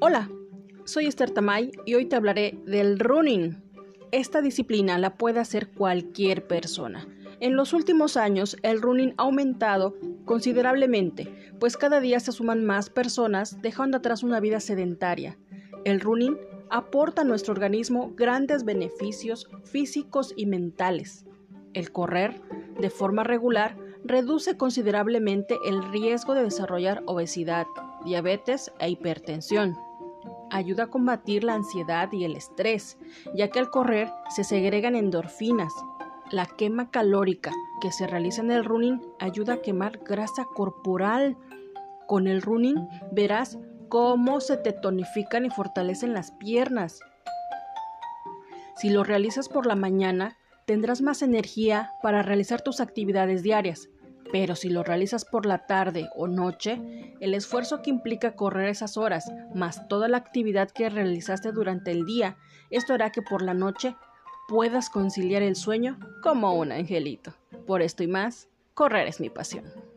Hola, soy Esther Tamay y hoy te hablaré del running. Esta disciplina la puede hacer cualquier persona. En los últimos años el running ha aumentado considerablemente, pues cada día se suman más personas dejando atrás una vida sedentaria. El running aporta a nuestro organismo grandes beneficios físicos y mentales. El correr de forma regular reduce considerablemente el riesgo de desarrollar obesidad, diabetes e hipertensión. Ayuda a combatir la ansiedad y el estrés, ya que al correr se segregan endorfinas. La quema calórica que se realiza en el running ayuda a quemar grasa corporal. Con el running verás cómo se te tonifican y fortalecen las piernas. Si lo realizas por la mañana, tendrás más energía para realizar tus actividades diarias. Pero si lo realizas por la tarde o noche, el esfuerzo que implica correr esas horas, más toda la actividad que realizaste durante el día, esto hará que por la noche puedas conciliar el sueño como un angelito. Por esto y más, correr es mi pasión.